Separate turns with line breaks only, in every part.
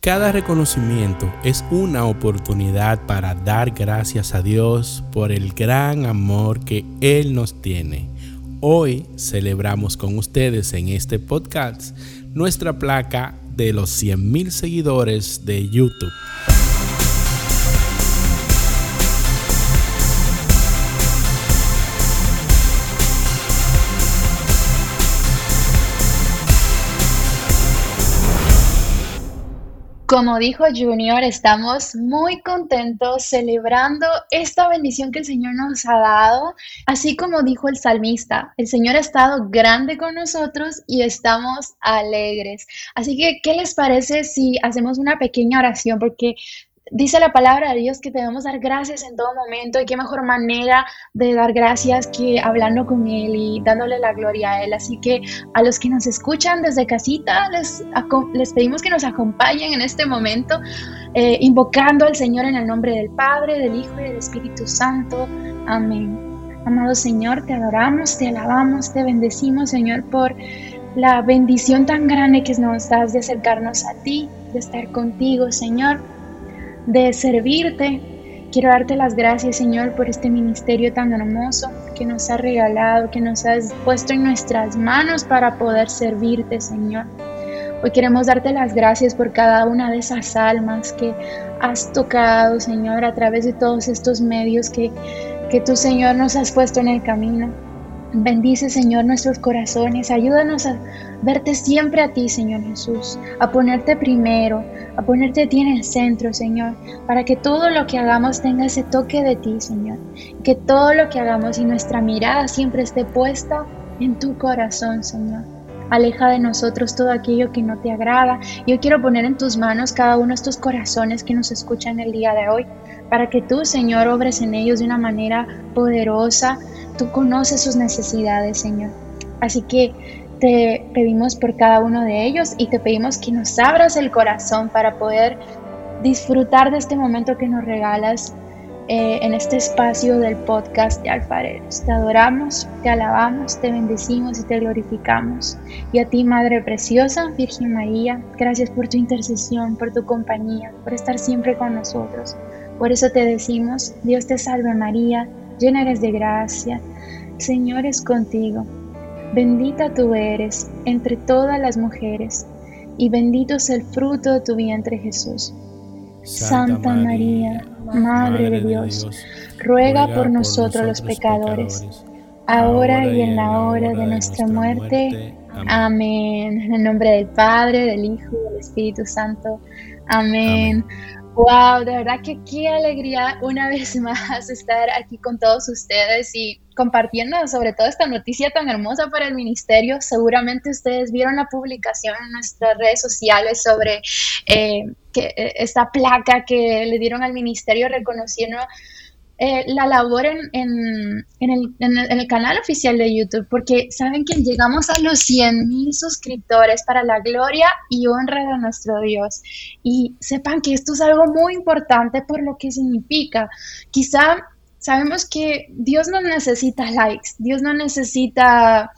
Cada reconocimiento es una oportunidad para dar gracias a Dios por el gran amor que Él nos tiene. Hoy celebramos con ustedes en este podcast nuestra placa de los 100.000 seguidores de YouTube.
Como dijo Junior, estamos muy contentos celebrando esta bendición que el Señor nos ha dado, así como dijo el salmista, el Señor ha estado grande con nosotros y estamos alegres. Así que, ¿qué les parece si hacemos una pequeña oración? Porque Dice la palabra de Dios que debemos dar gracias en todo momento y qué mejor manera de dar gracias que hablando con Él y dándole la gloria a Él. Así que a los que nos escuchan desde casita, les, les pedimos que nos acompañen en este momento, eh, invocando al Señor en el nombre del Padre, del Hijo y del Espíritu Santo. Amén. Amado Señor, te adoramos, te alabamos, te bendecimos, Señor, por la bendición tan grande que nos das de acercarnos a ti, de estar contigo, Señor de servirte. Quiero darte las gracias, Señor, por este ministerio tan hermoso que nos has regalado, que nos has puesto en nuestras manos para poder servirte, Señor. Hoy queremos darte las gracias por cada una de esas almas que has tocado, Señor, a través de todos estos medios que, que tú, Señor, nos has puesto en el camino. Bendice, Señor, nuestros corazones. Ayúdanos a verte siempre a ti, Señor Jesús, a ponerte primero, a ponerte a ti en el centro, Señor, para que todo lo que hagamos tenga ese toque de ti, Señor. Que todo lo que hagamos y nuestra mirada siempre esté puesta en tu corazón, Señor. Aleja de nosotros todo aquello que no te agrada. Yo quiero poner en tus manos cada uno de estos corazones que nos escuchan el día de hoy, para que tú, Señor, obres en ellos de una manera poderosa, Tú conoces sus necesidades, Señor. Así que te pedimos por cada uno de ellos y te pedimos que nos abras el corazón para poder disfrutar de este momento que nos regalas eh, en este espacio del podcast de Alfareros. Te adoramos, te alabamos, te bendecimos y te glorificamos. Y a ti, Madre Preciosa, Virgen María, gracias por tu intercesión, por tu compañía, por estar siempre con nosotros. Por eso te decimos, Dios te salve María llena eres de gracia, Señor es contigo. Bendita tú eres entre todas las mujeres, y bendito es el fruto de tu vientre Jesús. Santa, María, Madre, de Dios, ruega, por nosotros los pecadores, ahora y en la hora de nuestra muerte. Amén. En el nombre del Padre, del Hijo y del Espíritu Santo. Amén. Wow, de verdad que qué alegría una vez más estar aquí con todos ustedes y compartiendo sobre todo esta noticia tan hermosa para el ministerio. Seguramente ustedes vieron la publicación en nuestras redes sociales sobre eh, que, eh, esta placa que le dieron al ministerio reconociendo eh, la labor en, en, el, en, el, canal oficial de YouTube, porque saben que llegamos a los 100 mil suscriptores para la gloria y honra de nuestro Dios. Y sepan que esto es algo muy importante por lo que significa. Quizá sabemos que Dios no necesita likes, Dios no necesita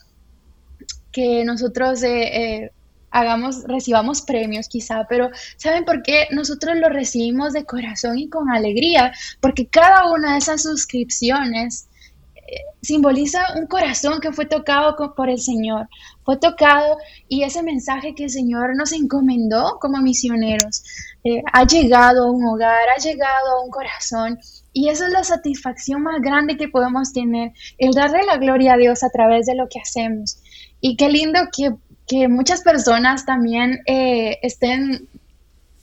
que nosotros... Eh, eh, hagamos, recibamos premios quizá, pero ¿saben por qué nosotros lo recibimos de corazón y con alegría? Porque cada una de esas suscripciones eh, simboliza un corazón que fue tocado por el Señor, fue tocado y ese mensaje que el Señor nos encomendó como misioneros eh, ha llegado a un hogar, ha llegado a un corazón y esa es la satisfacción más grande que podemos tener, el darle la gloria a Dios a través de lo que hacemos. Y qué lindo que que muchas personas también eh, estén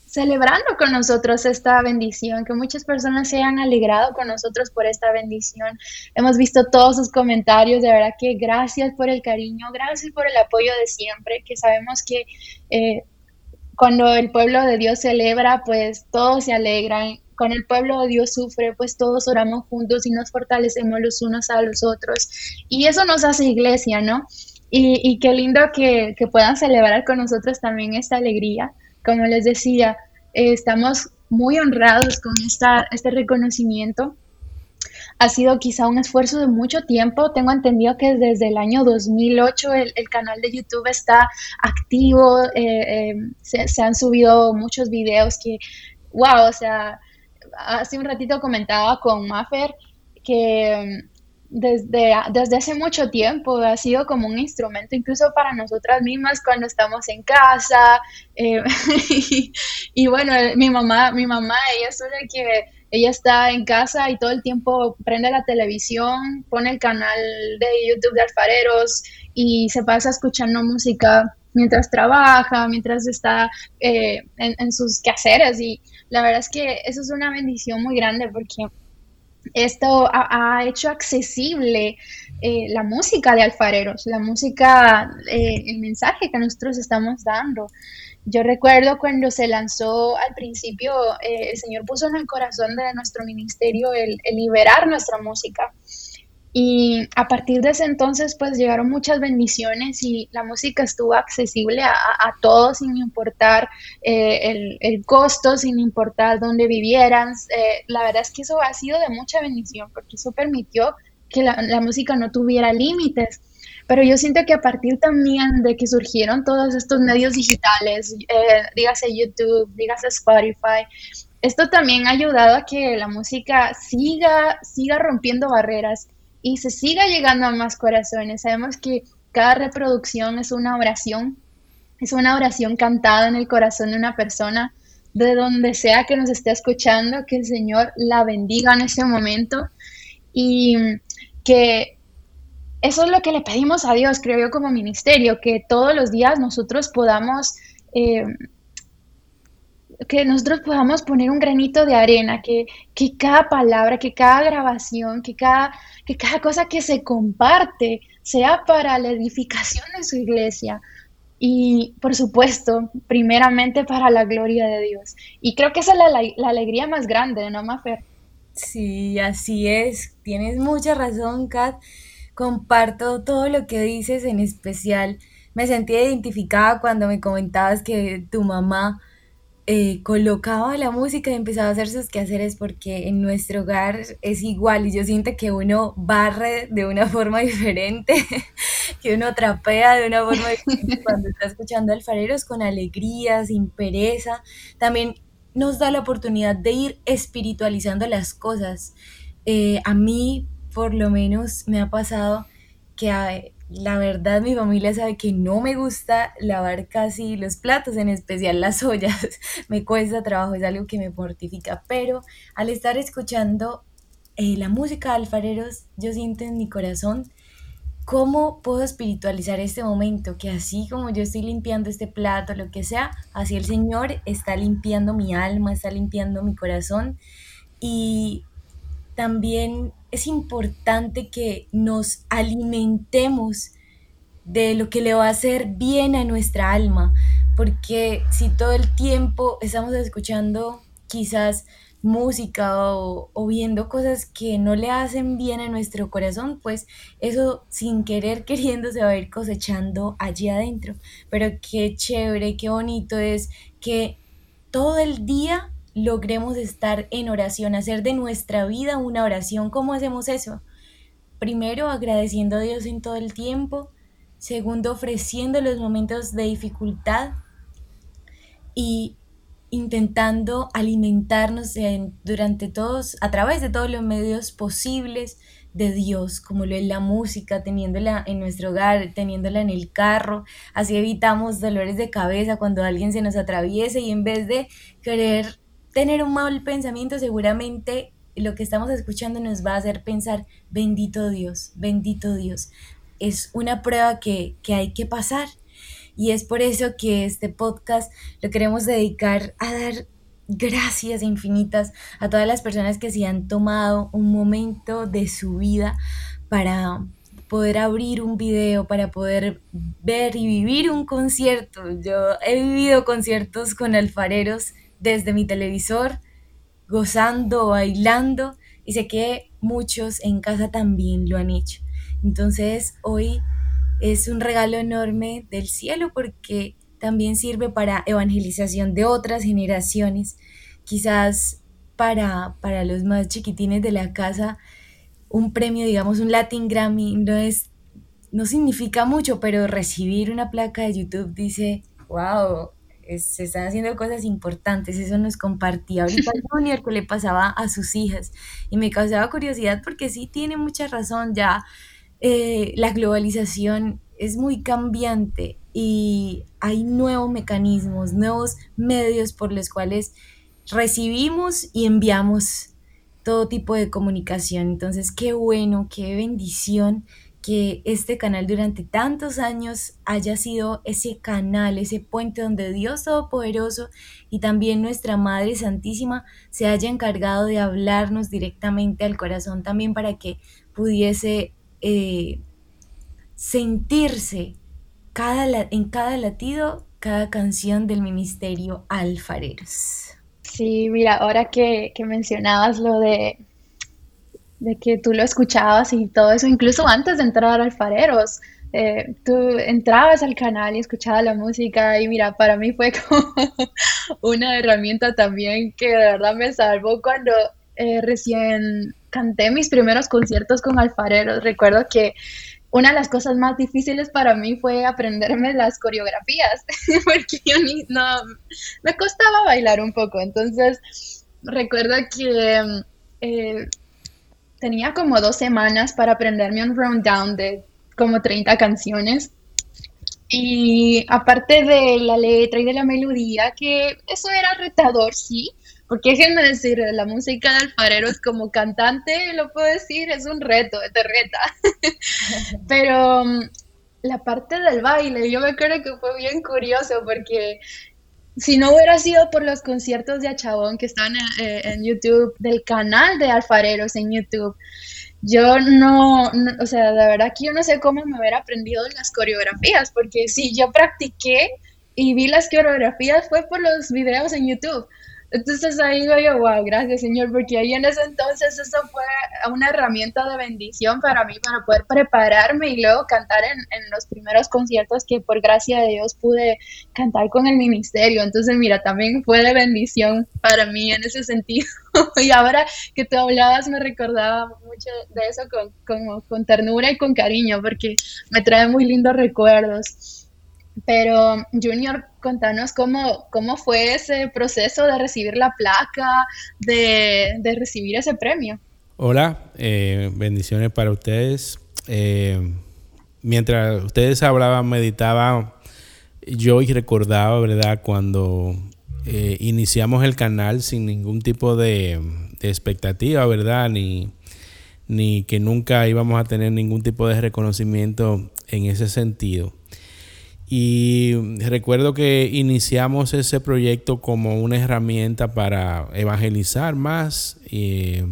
celebrando con nosotros esta bendición, que muchas personas se hayan alegrado con nosotros por esta bendición. Hemos visto todos sus comentarios, de verdad que gracias por el cariño, gracias por el apoyo de siempre, que sabemos que eh, cuando el pueblo de Dios celebra, pues todos se alegran. Cuando el pueblo de Dios sufre, pues todos oramos juntos y nos fortalecemos los unos a los otros. Y eso nos hace iglesia, ¿no? Y, qué lindo que, puedan celebrar con nosotros también esta alegría. Como les decía, eh, estamos muy honrados con esta, este reconocimiento. ha sido quizá un esfuerzo de mucho tiempo. Tengo entendido que desde el año 2008 el, canal de YouTube está activo, eh, eh, se, han subido muchos videos que, wow, o sea, hace un ratito comentaba con Maffer que desde, desde hace mucho tiempo ha sido como un instrumento incluso para nosotras mismas cuando estamos en casa. Eh, y, bueno, mi mamá, mi mamá, ella suele que ella está en casa y todo el tiempo prende la televisión, pone el canal de YouTube de alfareros y se pasa escuchando música mientras trabaja, mientras está eh, en, en sus quehaceres. Y la verdad es que eso es una bendición muy grande porque esto ha, hecho accesible eh, la música de alfareros, la música, eh, el mensaje que nosotros estamos dando. Yo recuerdo cuando se lanzó al principio, eh, el Señor puso en el corazón de nuestro ministerio el liberar nuestra música. Y a partir de ese entonces, pues llegaron muchas bendiciones y la música estuvo accesible a, todos sin importar eh, el, costo, sin importar dónde vivieran. Eh, la verdad es que eso ha sido de mucha bendición porque eso permitió que la, música no tuviera límites. Pero yo siento que a partir también de que surgieron todos estos medios digitales, eh, dígase YouTube, dígase Spotify, esto también ha ayudado a que la música siga, siga rompiendo barreras y se siga llegando a más corazones. Sabemos que cada reproducción es una oración, es una oración cantada en el corazón de una persona, de donde sea que nos esté escuchando, que el Señor la bendiga en ese momento y que eso es lo que le pedimos a Dios, creo yo, como ministerio, que todos los días nosotros podamos... Eh, que nosotros podamos poner un granito de arena, que, que cada palabra, que cada grabación, que cada, que cada cosa que se comparte sea para la edificación de su iglesia. Y por supuesto, primeramente para la gloria de Dios. Y creo que esa es la, la, alegría más grande, ¿no, Mafer?
Sí, así es. Tienes mucha razón, Kat. Comparto todo lo que dices, en especial me sentí identificada cuando me comentabas que tu mamá eh, colocaba la música y empezaba a hacer sus quehaceres porque en nuestro hogar es igual y yo siento que uno barre de una forma diferente, que uno trapea de una forma diferente cuando está escuchando alfareros con alegría, sin pereza. También nos da la oportunidad de ir espiritualizando las cosas. Eh, a mí, por lo menos, me ha pasado que la verdad, mi familia sabe que no me gusta lavar casi los platos, en especial las ollas. me cuesta trabajo, es algo que me mortifica. Pero al estar escuchando eh, la música de alfareros, yo siento en mi corazón cómo puedo espiritualizar este momento, que así como yo estoy limpiando este plato, lo que sea, así el Señor está limpiando mi alma, está limpiando mi corazón. Y también es importante que nos alimentemos de lo que le va a hacer bien a nuestra alma, porque si todo el tiempo estamos escuchando quizás música o, viendo cosas que no le hacen bien a nuestro corazón, pues eso sin querer queriendo se va a ir cosechando allí adentro. Pero qué chévere, qué bonito es que todo el día logremos estar en oración, hacer de nuestra vida una oración. ¿Cómo hacemos eso? Primero, agradeciendo a Dios en todo el tiempo. Segundo, ofreciendo los momentos de dificultad. Y intentando alimentarnos durante todos, a través de todos los medios posibles de Dios, como lo es la música, teniéndola en nuestro hogar, teniéndola en el carro. Así evitamos dolores de cabeza cuando alguien se nos atraviese y en vez de querer tener un mal pensamiento, seguramente lo que estamos escuchando nos va a hacer pensar, bendito Dios, bendito Dios. Es una prueba que, que hay que pasar. Y es por eso que este podcast lo queremos dedicar a dar gracias infinitas a todas las personas que se han tomado un momento de su vida para poder abrir un video, para poder ver y vivir un concierto. Yo he vivido conciertos con alfareros desde mi televisor, gozando, bailando, y sé que muchos en casa también lo han hecho. Entonces hoy es un regalo enorme del cielo porque también sirve para evangelización de otras generaciones, quizás para, para los más chiquitines de la casa un premio, digamos, un Latin Grammy, no es, no significa mucho, pero recibir una placa de YouTube dice, wow, se están haciendo cosas importantes, eso nos compartía ahorita Junior que le pasaba a sus hijas y me causaba curiosidad porque sí tiene mucha razón ya, eh, la globalización es muy cambiante y hay nuevos mecanismos, nuevos medios por los cuales recibimos y enviamos todo tipo de comunicación. Entonces, qué bueno, qué bendición que este canal durante tantos años haya sido ese canal, ese puente donde Dios Todopoderoso y también nuestra Madre Santísima se haya encargado de hablarnos directamente al corazón también para que pudiese eh, sentirse cada, en cada latido, cada canción del ministerio Alfareros.
Sí, mira, ahora que, mencionabas lo de, de que tú lo escuchabas y todo eso, incluso antes de entrar a Alfareros, eh, tú entrabas al canal y escuchabas la música y mira, para mí fue como una herramienta también que de verdad me salvó cuando eh, recién canté mis primeros conciertos con Alfareros. Recuerdo que una de las cosas más difíciles para mí fue aprenderme las coreografías, porque yo ni, no, me costaba bailar un poco. Entonces, recuerdo que eh, tenía como dos semanas para aprenderme un rundown de como 30 canciones. Y aparte de la letra y de la melodía, que eso era retador, sí, porque déjenme decir, la música de alfareros como cantante, lo puedo decir, es un reto, te reta. Pero mm, la parte del baile, yo me acuerdo que fue bien curioso porque si no hubiera sido por los conciertos de Achabón que están eh, en, YouTube, del canal de alfareros en YouTube, yo no, o sea, de verdad que yo no sé cómo me hubiera aprendido las coreografías, porque si yo practiqué y vi las coreografías fue por los videos en YouTube. Entonces ahí digo yo, wow, gracias Señor, porque ahí en ese entonces eso fue una herramienta de bendición para mí, para poder prepararme y luego cantar en, en, los primeros conciertos que por gracia de Dios pude cantar con el ministerio. Entonces, mira, también fue de bendición para mí en ese sentido. y ahora que tú hablabas me recordaba mucho de eso con, con, con ternura y con cariño, porque me trae muy lindos recuerdos. Pero Junior, contanos cómo, cómo fue ese proceso de recibir la placa, de, recibir ese premio.
Hola, eh, bendiciones para ustedes. Eh, mientras ustedes hablaban, meditaba yo recordaba, ¿verdad? Cuando eh, iniciamos el canal sin ningún tipo de, de expectativa, ¿verdad? Ni, ni que nunca íbamos a tener ningún tipo de reconocimiento en ese sentido. Y recuerdo que iniciamos ese proyecto como una herramienta para evangelizar más, eh,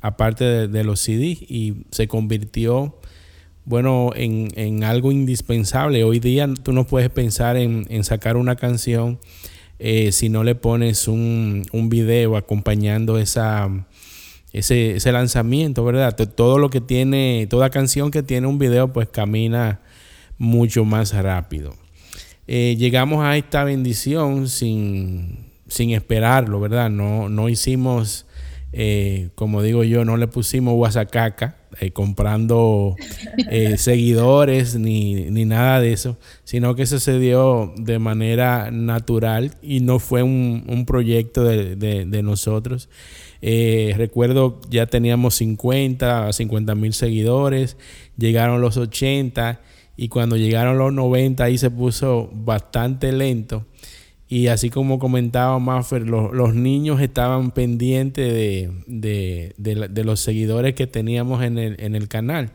aparte de, los CDs, y se convirtió, bueno, en, algo indispensable. Hoy día tú no puedes pensar en, sacar una canción eh, si no le pones un, un video acompañando esa, ese, ese lanzamiento, ¿verdad? Todo lo que tiene, toda canción que tiene un video, pues camina mucho más rápido. Eh, llegamos a esta bendición sin, esperarlo, ¿verdad? No, no hicimos, eh, como digo yo, no le pusimos guasacaca eh, comprando seguidores ni, nada de eso, sino que eso se dio de manera natural y no fue un, proyecto de, de nosotros. recuerdo ya teníamos 50, 50 mil seguidores, llegaron los 80 y cuando llegaron los 90 ahí se puso bastante lento. Y así como comentaba Maffer, los, niños estaban pendientes de, los seguidores que teníamos en el, canal.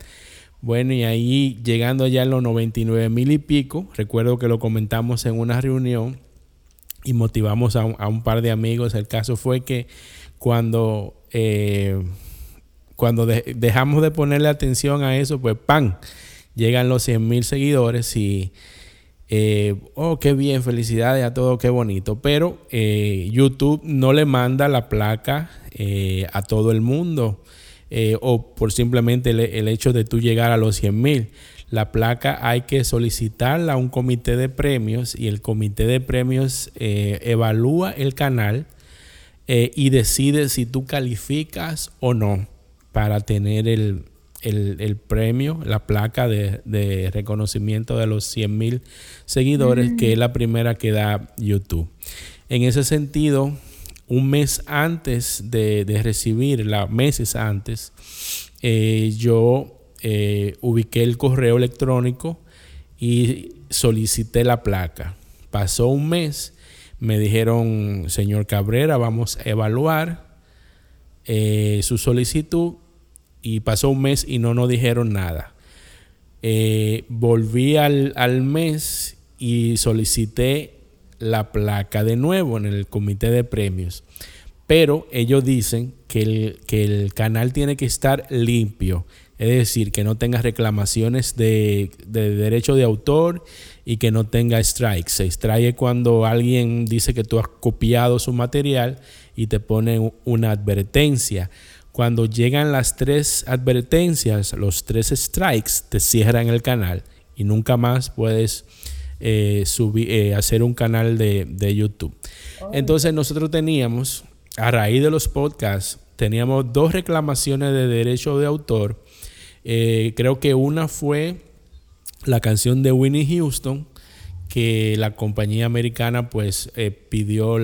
Bueno, y ahí llegando ya a los 99 mil y pico, recuerdo que lo comentamos en una reunión y motivamos a un, par de amigos. El caso fue que cuando, eh, cuando dejamos de ponerle atención a eso, pues ¡pam! Llegan los 100 mil seguidores y, eh, oh, qué bien, felicidades a todos, qué bonito. Pero eh, YouTube no le manda la placa eh, a todo el mundo o por simplemente el, hecho de tú llegar a los 100 mil. La placa hay que solicitarla a un comité de premios y el comité de premios evalúa el canal y decide si tú calificas o no para tener el, premio, la placa de, reconocimiento de los 100 mil seguidores, que es la primera que da YouTube. En ese sentido, un mes antes de, de recibirla, meses antes, eh, yo eh, ubiqué el correo electrónico y solicité la placa. Pasó un mes, me dijeron, señor Cabrera, vamos a evaluar eh, su solicitud y pasó un mes y no nos dijeron nada. volví al, al mes y solicité la placa de nuevo en el comité de premios. Pero ellos dicen que el, que el canal tiene que estar limpio, es decir, que no tenga reclamaciones de, derecho de autor y que no tenga strikes. Se extrae cuando alguien dice que tú has copiado su material y te pone una advertencia. Cuando llegan las tres advertencias, los tres strikes, te cierran el canal y nunca más puedes eh, subir, eh, hacer un canal de, YouTube. Oh. Entonces nosotros teníamos, a raíz de los podcasts, teníamos dos reclamaciones de derecho de autor. Eh, creo que una fue la canción de Winnie Houston, que la compañía americana pues pidió,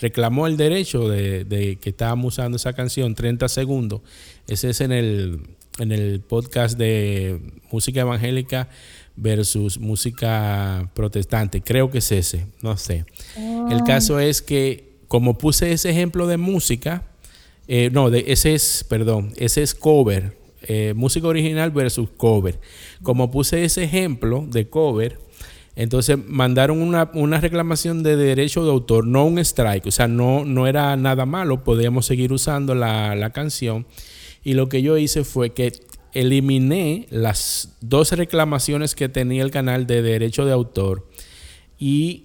reclamó el derecho de, de, que estábamos usando esa canción 30 segundos. Ese es en el, en el podcast de música evangélica versus música protestante. Creo que es ese, no sé. El ah. caso es que como puse ese ejemplo de música, eh, no, de, ese es, perdón, ese es cover, eh, música original versus cover. Como puse ese ejemplo de cover, entonces mandaron una, una, reclamación de derecho de autor, no un strike, o sea, no, no era nada malo, podíamos seguir usando la, la canción. Y lo que yo hice fue que eliminé las dos reclamaciones que tenía el canal de derecho de autor y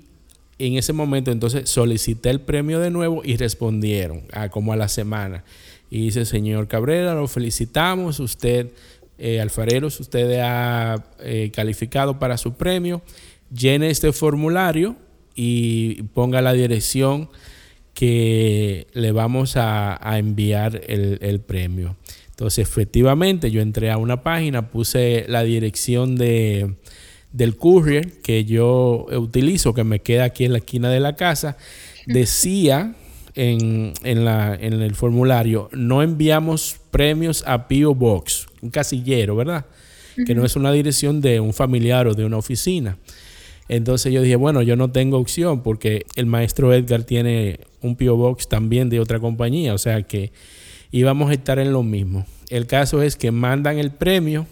en ese momento entonces solicité el premio de nuevo y respondieron a, como a la semana. Y dice, señor Cabrera, lo felicitamos, usted, eh, alfareros, usted ha eh, calificado para su premio, llene este formulario y ponga la dirección que le vamos a, enviar el premio. Entonces, efectivamente, yo entré a una página, puse la dirección de, del courier que yo utilizo, que me queda aquí en la esquina de la casa. Decía en, la, en el formulario, no enviamos premios a P.O. Box, un casillero, ¿verdad? Que no es una dirección de un familiar o de una oficina. Entonces yo dije, bueno, yo no tengo opción porque el maestro Edgar tiene un P.O. Box también de otra compañía, o sea que íbamos a estar en lo mismo. El caso es que mandan el premio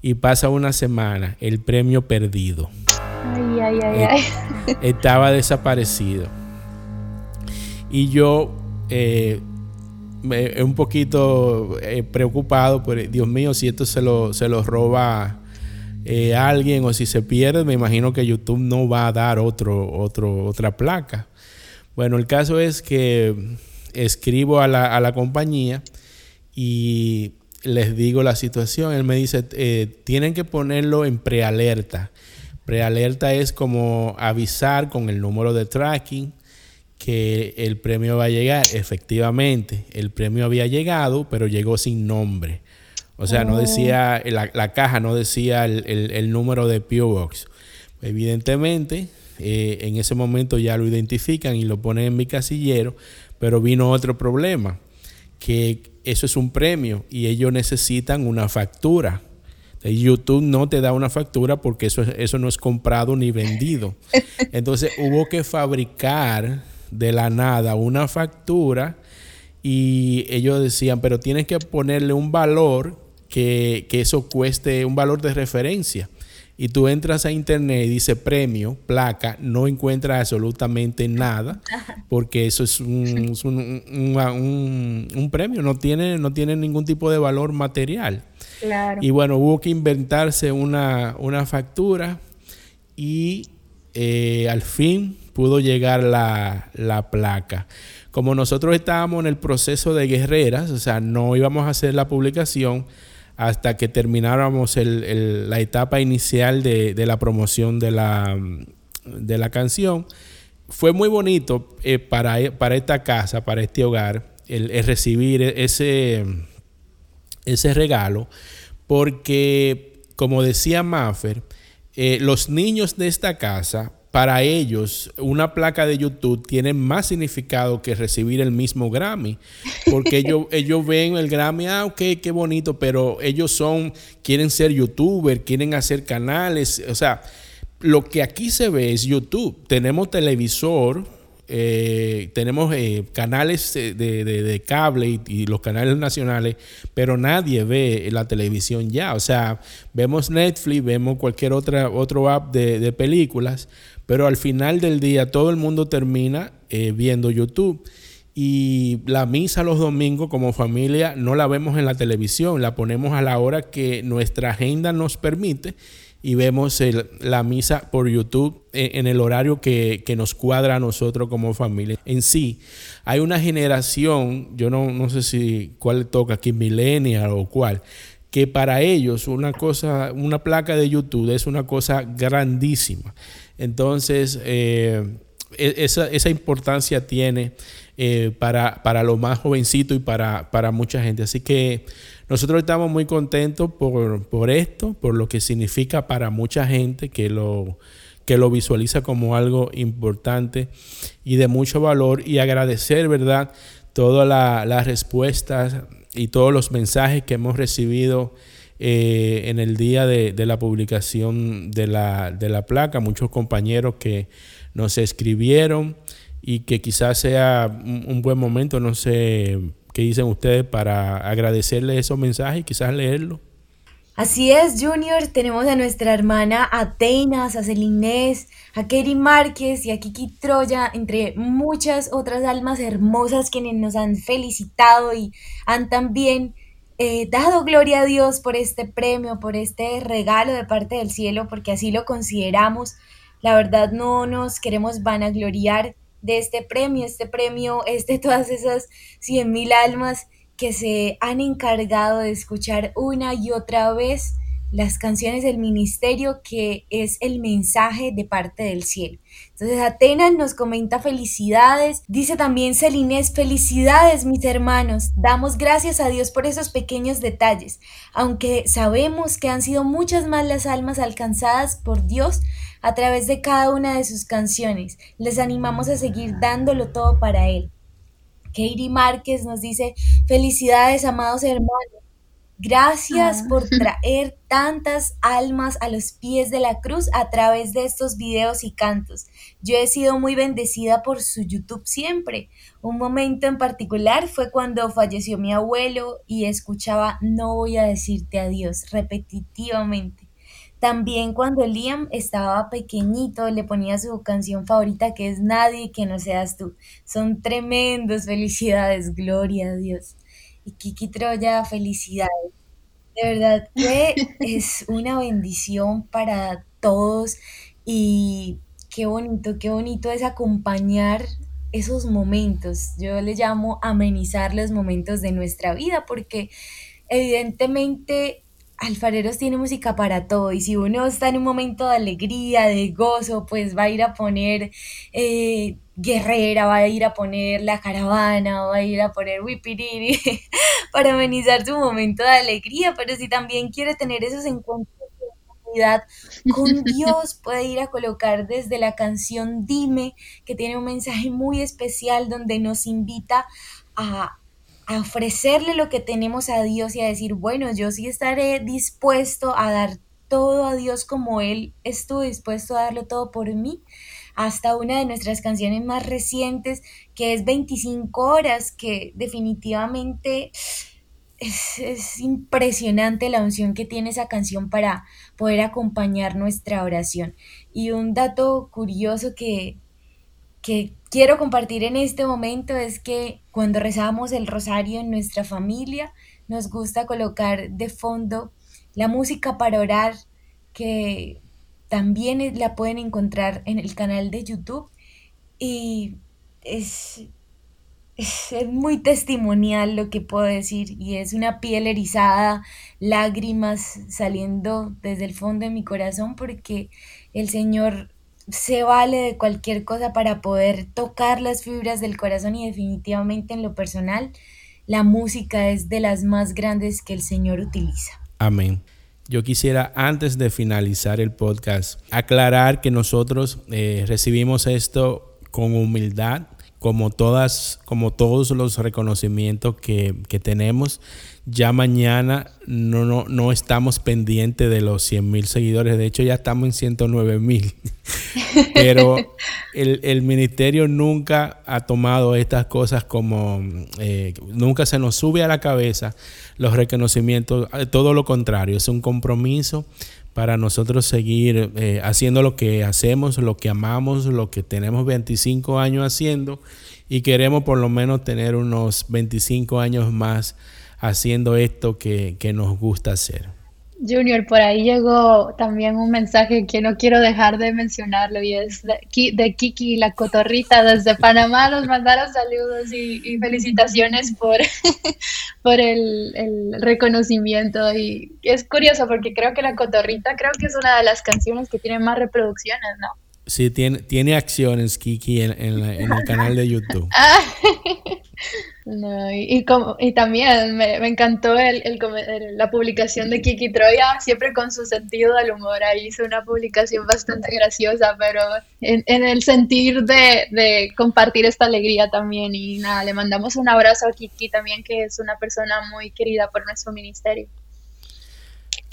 y pasa una semana, el premio perdido. Ay, ay, ay, ay. Estaba desaparecido. Y yo eh, un poquito eh, preocupado, por, Dios mío, si esto se lo, se lo roba eh, alguien o si se pierde, me imagino que YouTube no va a dar otro, otro, otra placa. Bueno, el caso es que escribo a la, a la compañía y les digo la situación. Él me dice, eh, tienen que ponerlo en prealerta. Prealerta es como avisar con el número de tracking que el premio va a llegar. Efectivamente, el premio había llegado, pero llegó sin nombre. O sea, no decía, oh. la, caja no decía el, número de PO Box. Evidentemente, eh, en ese momento ya lo identifican y lo ponen en mi casillero, pero vino otro problema, que eso es un premio y ellos necesitan una factura. YouTube no te da una factura porque eso, eso no es comprado ni vendido. Entonces hubo que fabricar de la nada una factura y ellos decían, pero tienes que ponerle un valor que, que eso cueste, un valor de referencia y tú entras a internet y dice premio, placa, no encuentras absolutamente nada, porque eso es un, un, premio, no tiene, no tiene ningún tipo de valor material. Y bueno, hubo que inventarse una, factura y eh, al fin pudo llegar la, la placa. Como nosotros estábamos en el proceso de guerreras, o sea, no íbamos a hacer la publicación, hasta que termináramos la etapa inicial de, la promoción de la, canción. Fue muy bonito eh, para, esta casa, para este hogar, el, recibir ese, ese regalo porque, como decía Maffer, eh, los niños de esta casa para ellos una placa de YouTube tiene más significado que recibir el mismo Grammy, porque ellos, ellos ven el Grammy, ah, ok, qué bonito, pero ellos son, quieren ser youtuber, quieren hacer canales, o sea, lo que aquí se ve es YouTube. Tenemos televisor, eh, tenemos eh, canales de, cable y, los canales nacionales, pero nadie ve la televisión ya. O sea, vemos Netflix, vemos cualquier otra otro app de, películas, pero al final del día todo el mundo termina eh, viendo YouTube. Y la misa los domingos como familia no la vemos en la televisión, la ponemos a la hora que nuestra agenda nos permite y vemos la misa por YouTube en, el horario que, nos cuadra a nosotros como familia. En sí, hay una generación, yo no, no sé si cuál toca aquí, millennial o cuál, que para ellos una cosa, una placa de YouTube es una cosa grandísima. Entonces, eh, e, esa, importancia tiene eh, para, para los más jovencitos y para, para mucha gente. Así que nosotros estamos muy contentos por, esto, por lo que significa para mucha gente que lo, que lo visualiza como algo importante y de mucho valor y agradecer, ¿verdad? Todas las respuestas y todos los mensajes que hemos recibido eh, en el día de, la publicación de la, de la, placa, muchos compañeros que nos escribieron y que quizás sea un buen momento, no sé, ¿Qué dicen ustedes para agradecerle esos mensajes y quizás leerlo?
Así es, Junior. Tenemos a nuestra hermana Atenas, a Celinés, a Kerry Márquez y a Kiki Troya, entre muchas otras almas hermosas quienes nos han felicitado y han también eh, dado gloria a Dios por este premio, por este regalo de parte del cielo, porque así lo consideramos. La verdad no nos queremos vanagloriar, de este premio. Este premio es de todas esas 100 mil almas que se han encargado de escuchar una y otra vez las canciones del ministerio, que es el mensaje de parte del cielo. Entonces Atenas nos comenta felicidades, dice también Celines, felicidades mis hermanos, damos gracias a Dios por esos pequeños detalles, aunque sabemos que han sido muchas más las almas alcanzadas por Dios a través de cada una de sus canciones. Les animamos a seguir dándolo todo para Él. Katie Márquez nos dice, felicidades amados hermanos. Gracias por ah. traer tantas almas a los pies de la cruz a través de estos videos y cantos. Yo he sido muy bendecida por su YouTube siempre. Un momento en particular fue cuando falleció mi abuelo y escuchaba No voy a decirte adiós repetitivamente. También cuando Liam estaba pequeñito le ponía su canción favorita que es Nadie que no seas tú. Son tremendos, felicidades, gloria a Dios. Y Kiki Troya, felicidades. De verdad que es una bendición para todos y qué bonito, qué bonito es acompañar esos momentos. Yo le llamo amenizar los momentos de nuestra vida porque evidentemente Alfareros tiene música para todo y si uno está en un momento de alegría, de gozo, pues va a ir a poner eh, Guerrera, va a ir a poner La Caravana, va a ir a poner Wipiriri para amenizar su momento de alegría, pero si también quiere tener esos encuentros de comunidad con Dios, puede ir a colocar desde la canción Dime, que tiene un mensaje muy especial donde nos invita a a ofrecerle lo que tenemos a Dios y a decir, bueno, yo sí estaré dispuesto a dar todo a Dios como Él estuvo dispuesto a darlo todo por mí, hasta una de nuestras canciones más recientes, que es 25 horas, que definitivamente es, es, impresionante la unción que tiene esa canción para poder acompañar nuestra oración. Y un dato curioso que, que quiero compartir en este momento es que cuando rezamos el rosario en nuestra familia, nos gusta colocar de fondo la música para orar, que también la pueden encontrar en el canal de YouTube. Y es, es, muy testimonial lo que puedo decir y es una piel erizada, lágrimas saliendo desde el fondo de mi corazón porque el Señor se vale de cualquier cosa para poder tocar las fibras del corazón y definitivamente en lo personal la música es de las más grandes que el Señor utiliza.
Amén. Yo quisiera, antes de finalizar el podcast, aclarar que nosotros eh, recibimos esto con humildad, como todas, como todos los reconocimientos que, que tenemos ya mañana no, no, no estamos pendientes de los 100 mil seguidores. De hecho, ya estamos en 109 mil. Pero el, ministerio nunca ha tomado estas cosas como, eh, nunca se nos sube a la cabeza los reconocimientos. Eh, todo lo contrario, es un compromiso para nosotros seguir eh, haciendo lo que hacemos, lo que amamos, lo que tenemos 25 años haciendo y queremos por lo menos tener unos 25 años más haciendo esto que, nos gusta hacer.
Junior, por ahí llegó también un mensaje que no quiero dejar de mencionarlo y es de, Kiki la cotorrita desde Panamá. Nos mandaron saludos y, felicitaciones por, por el, el, reconocimiento. Y es curioso porque creo que la cotorrita creo que es una de las canciones que tiene más reproducciones, ¿no?
Sí, tiene, tiene acciones Kiki en, en, el canal de YouTube. Ah.
y, como, y también me, encantó el, la publicación de Kiki Troya, siempre con su sentido del humor. Ahí hizo una publicación bastante graciosa, pero en, en el sentir de, de, compartir esta alegría también. Y nada, le mandamos un abrazo a Kiki también, que es una persona muy querida por nuestro ministerio.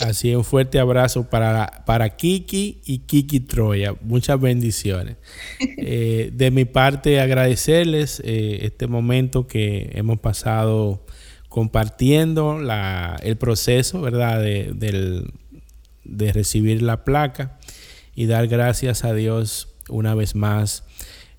Así un fuerte abrazo para, para Kiki y Kiki Troya. Muchas bendiciones. Eh, de mi parte, agradecerles eh, este momento que hemos pasado compartiendo la, el proceso, ¿verdad? De, de recibir la placa y dar gracias a Dios una vez más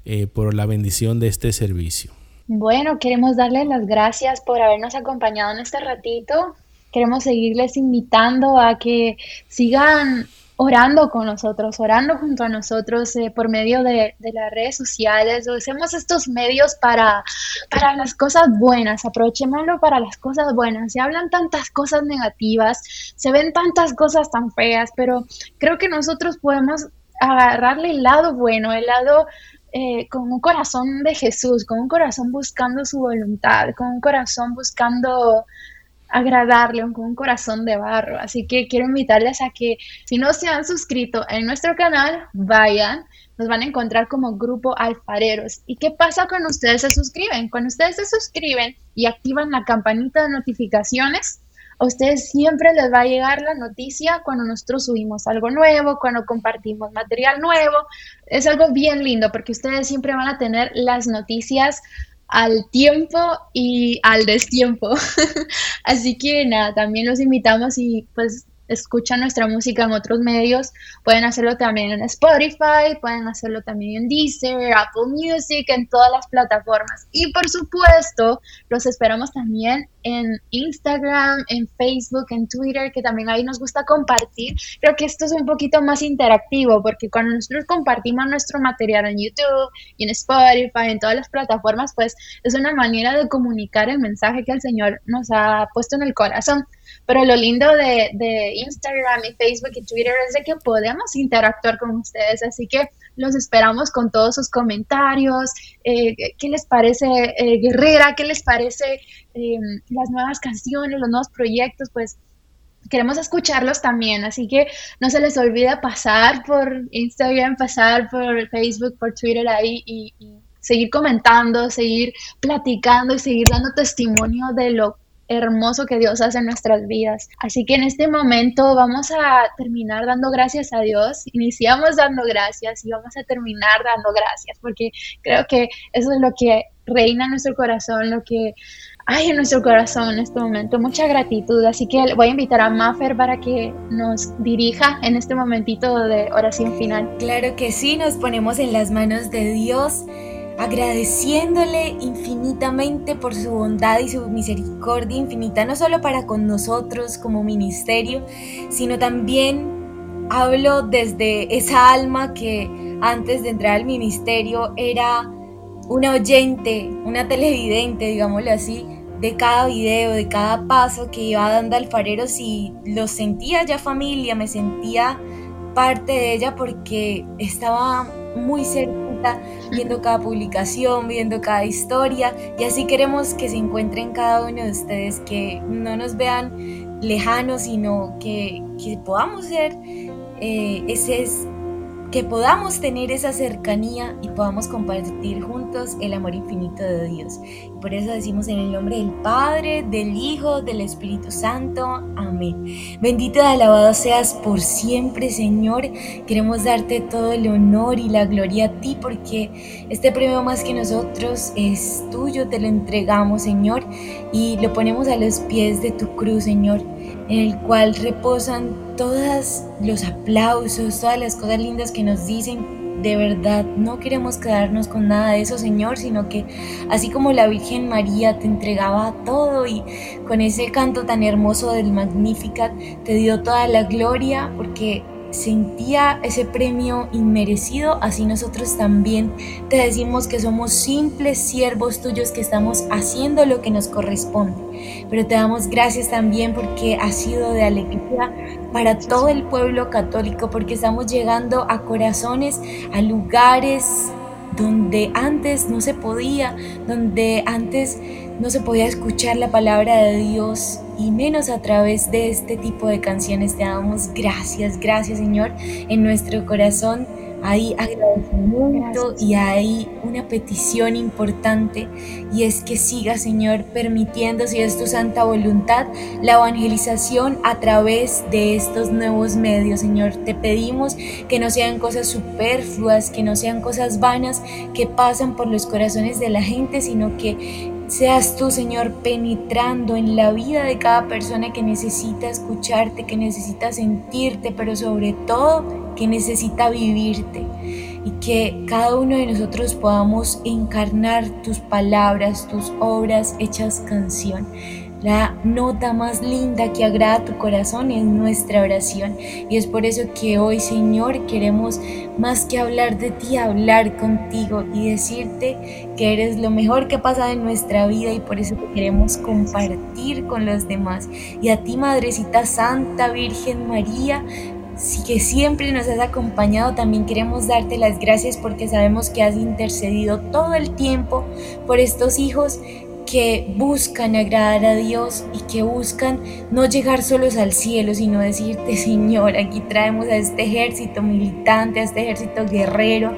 eh, por la bendición de este servicio.
Bueno, queremos darle las gracias por habernos acompañado en este ratito queremos seguirles invitando a que sigan orando con nosotros, orando junto a nosotros eh, por medio de, las redes sociales. Usemos estos medios para, para las cosas buenas, aprovechémoslo para las cosas buenas. Se hablan tantas cosas negativas, se ven tantas cosas tan feas, pero creo que nosotros podemos agarrarle el lado bueno, el lado eh, con un corazón de Jesús, con un corazón buscando su voluntad, con un corazón buscando agradarle con un corazón de barro. Así que quiero invitarles a que si no se han suscrito en nuestro canal, vayan. Nos van a encontrar como grupo alfareros. ¿Y qué pasa cuando ustedes se suscriben? Cuando ustedes se suscriben y activan la campanita de notificaciones, a ustedes siempre les va a llegar la noticia cuando nosotros subimos algo nuevo, cuando compartimos material nuevo. Es algo bien lindo porque ustedes siempre van a tener las noticias al tiempo y al destiempo. Así que nada, también los invitamos y pues escuchan nuestra música en otros medios, pueden hacerlo también en Spotify, pueden hacerlo también en Deezer, Apple Music, en todas las plataformas. Y por supuesto, los esperamos también en Instagram, en Facebook, en Twitter, que también ahí nos gusta compartir. Creo que esto es un poquito más interactivo, porque cuando nosotros compartimos nuestro material en YouTube y en Spotify, en todas las plataformas, pues es una manera de comunicar el mensaje que el Señor nos ha puesto en el corazón. Pero lo lindo de, de, Instagram y Facebook y Twitter es de que podemos interactuar con ustedes, así que los esperamos con todos sus comentarios, eh, qué les parece eh, Guerrera, qué les parece em, las nuevas canciones, los nuevos proyectos, pues queremos escucharlos también, así que no se les olvide pasar por Instagram, pasar por Facebook, por Twitter ahí y, y seguir comentando, seguir platicando y seguir dando testimonio de lo hermoso que Dios hace en nuestras vidas. Así que en este momento vamos a terminar dando gracias a Dios. Iniciamos dando gracias y vamos a terminar dando gracias porque creo que eso es lo que reina en nuestro corazón, lo que hay en nuestro corazón en este momento. Mucha gratitud. Así que voy a invitar a Maffer para que nos dirija en este momentito de oración final.
Claro que sí, nos ponemos en las manos de Dios agradeciéndole infinitamente por su bondad y su misericordia infinita, no solo para con nosotros como ministerio, sino también hablo desde esa alma que antes de entrar al ministerio era una oyente, una televidente, digámoslo así, de cada video, de cada paso que iba dando Alfareros y lo sentía ya familia, me sentía parte de ella porque estaba muy cerca cuenta, viendo cada publicación, viendo cada historia. Y así queremos que se encuentren cada uno de ustedes, que no nos vean lejanos, sino que, que podamos ser eh, ese es que podamos tener esa cercanía y podamos compartir juntos el amor infinito de Dios. Por eso decimos en el nombre del Padre, del Hijo, del Espíritu Santo. Amén. Bendito y alabado seas por siempre, Señor. Queremos darte todo el honor y la gloria a ti porque este premio más que nosotros es tuyo, te lo entregamos, Señor, y lo ponemos a los pies de tu cruz, Señor en el cual reposan todos los aplausos, todas las cosas lindas que nos dicen. De verdad, no queremos quedarnos con nada de eso, Señor, sino que así como la Virgen María te entregaba todo y con ese canto tan hermoso del Magnificat te dio toda la gloria, porque sentía ese premio inmerecido, así nosotros también te decimos que somos simples siervos tuyos que estamos haciendo lo que nos corresponde. Pero te damos gracias también porque ha sido de alegría para todo el pueblo católico, porque estamos llegando a corazones, a lugares donde antes no se podía, donde antes no se podía escuchar la palabra de Dios y menos a través de este tipo de canciones. Te damos gracias, gracias Señor. En nuestro corazón hay agradecimiento y hay una petición importante y es que siga Señor permitiendo, si es tu santa voluntad, la evangelización a través de estos nuevos medios. Señor, te pedimos que no sean cosas superfluas, que no sean cosas vanas que pasan por los corazones de la gente, sino que Seas tú, Señor, penetrando en la vida de cada persona que necesita escucharte, que necesita sentirte, pero sobre todo que necesita vivirte. Y que cada uno de nosotros podamos encarnar tus palabras, tus obras hechas canción. La nota más linda que agrada tu corazón es nuestra oración. Y es por eso que hoy, Señor, queremos más que hablar de ti, hablar contigo y decirte que eres lo mejor que ha pasado en nuestra vida y por eso te queremos compartir con los demás. Y a ti, Madrecita Santa, Virgen María, que siempre nos has acompañado, también queremos darte las gracias porque sabemos que has intercedido todo el tiempo por estos hijos que buscan agradar a Dios y que buscan no llegar solos al cielo, sino decirte, Señor, aquí traemos a este ejército militante, a este ejército guerrero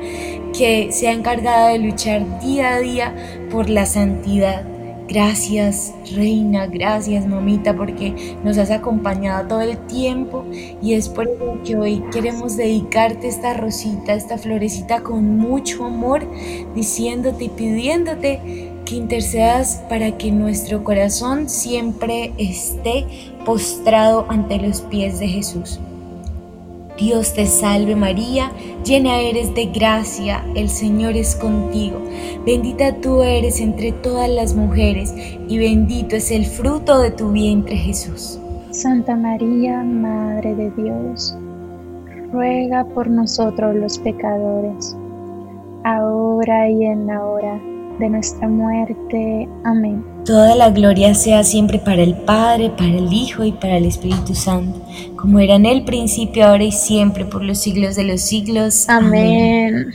que se ha encargado de luchar día a día por la santidad. Gracias, Reina, gracias, mamita, porque nos has acompañado todo el tiempo y es por eso que hoy queremos dedicarte esta rosita, esta florecita con mucho amor, diciéndote y pidiéndote que intercedas para que nuestro corazón siempre esté postrado ante los pies de Jesús. Dios te salve María, llena eres de gracia, el Señor es contigo, bendita tú eres entre todas las mujeres y bendito es el fruto de tu vientre Jesús.
Santa María, Madre de Dios, ruega por nosotros los pecadores, ahora y en la hora de nuestra muerte. Amén.
Toda la gloria sea siempre para el Padre, para el Hijo y para el Espíritu Santo, como era en el principio, ahora y siempre, por los siglos de los siglos.
Amén. Amén.